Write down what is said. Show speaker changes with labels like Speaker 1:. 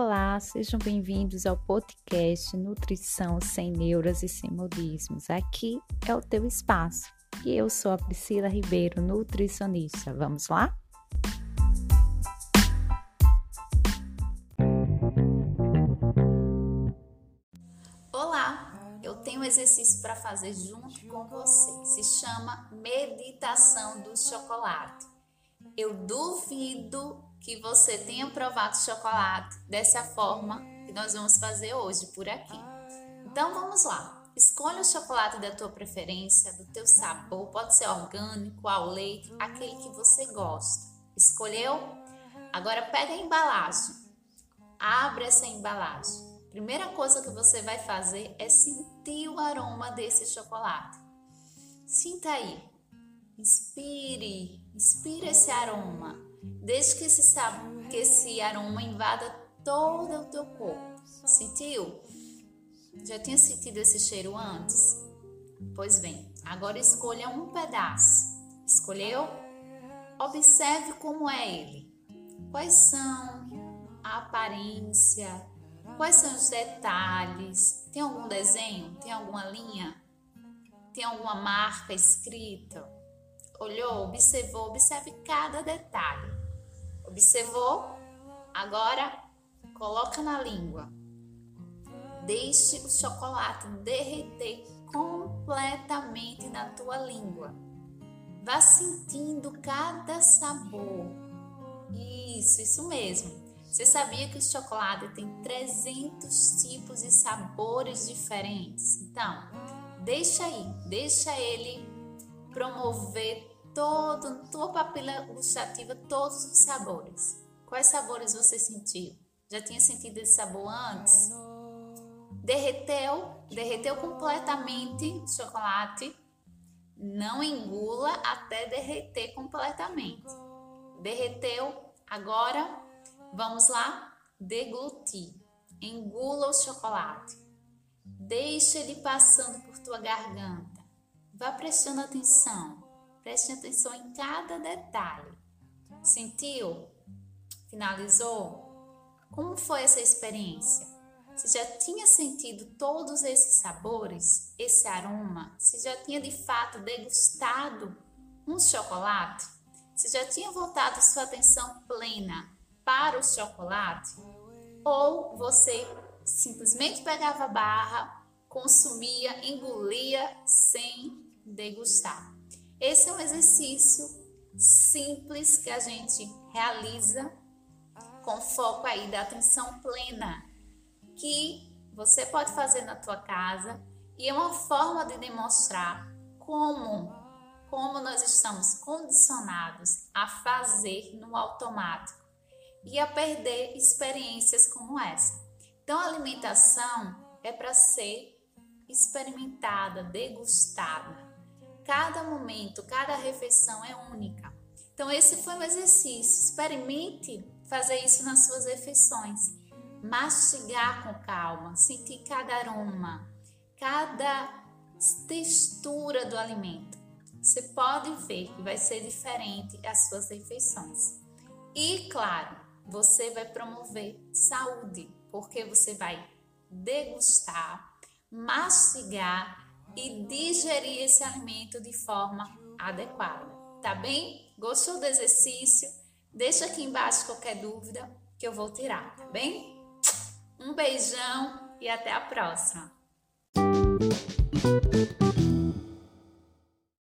Speaker 1: Olá, sejam bem-vindos ao podcast Nutrição Sem Neuras e Sem Modismos. Aqui é o teu espaço e eu sou a Priscila Ribeiro, nutricionista. Vamos lá? Olá, eu tenho um exercício para fazer junto com você. Se chama Meditação do Chocolate. Eu duvido que você tenha provado chocolate dessa forma que nós vamos fazer hoje por aqui. Então vamos lá. Escolha o chocolate da tua preferência, do teu sabor, pode ser orgânico, ao leite, aquele que você gosta. Escolheu? Agora pega a embalagem. Abre essa embalagem. Primeira coisa que você vai fazer é sentir o aroma desse chocolate. Sinta aí. Inspire, inspire esse aroma. Deixe que esse, que esse aroma invada todo o teu corpo. Sentiu? Já tinha sentido esse cheiro antes? Pois bem, agora escolha um pedaço. Escolheu? Observe como é ele. Quais são a aparência? Quais são os detalhes? Tem algum desenho? Tem alguma linha? Tem alguma marca escrita? Olhou, observou, observe cada detalhe. Observou? Agora coloca na língua. Deixe o chocolate derreter completamente na tua língua. Vá sentindo cada sabor. Isso, isso mesmo. Você sabia que o chocolate tem 300 tipos e sabores diferentes? Então, deixa aí, deixa ele promover todo, tua papila gustativa, todos os sabores. Quais sabores você sentiu? Já tinha sentido esse sabor antes? Derreteu, derreteu completamente o chocolate. Não engula até derreter completamente. Derreteu, agora vamos lá deglutir. Engula o chocolate. Deixa ele passando por tua garganta. Vá prestando atenção. Preste atenção em cada detalhe. Sentiu? Finalizou? Como foi essa experiência? Você já tinha sentido todos esses sabores, esse aroma? Você já tinha de fato degustado um chocolate? Você já tinha voltado sua atenção plena para o chocolate? Ou você simplesmente pegava a barra, consumia, engolia sem degustar? Esse é um exercício simples que a gente realiza com foco aí da atenção plena, que você pode fazer na tua casa e é uma forma de demonstrar como como nós estamos condicionados a fazer no automático e a perder experiências como essa. Então, a alimentação é para ser experimentada, degustada. Cada momento, cada refeição é única. Então, esse foi um exercício. Experimente fazer isso nas suas refeições. Mastigar com calma, sentir cada aroma, cada textura do alimento. Você pode ver que vai ser diferente as suas refeições. E, claro, você vai promover saúde, porque você vai degustar, mastigar e digerir esse alimento de forma adequada. Tá bem? Gostou do exercício? Deixa aqui embaixo qualquer dúvida que eu vou tirar, tá bem? Um beijão e até a próxima!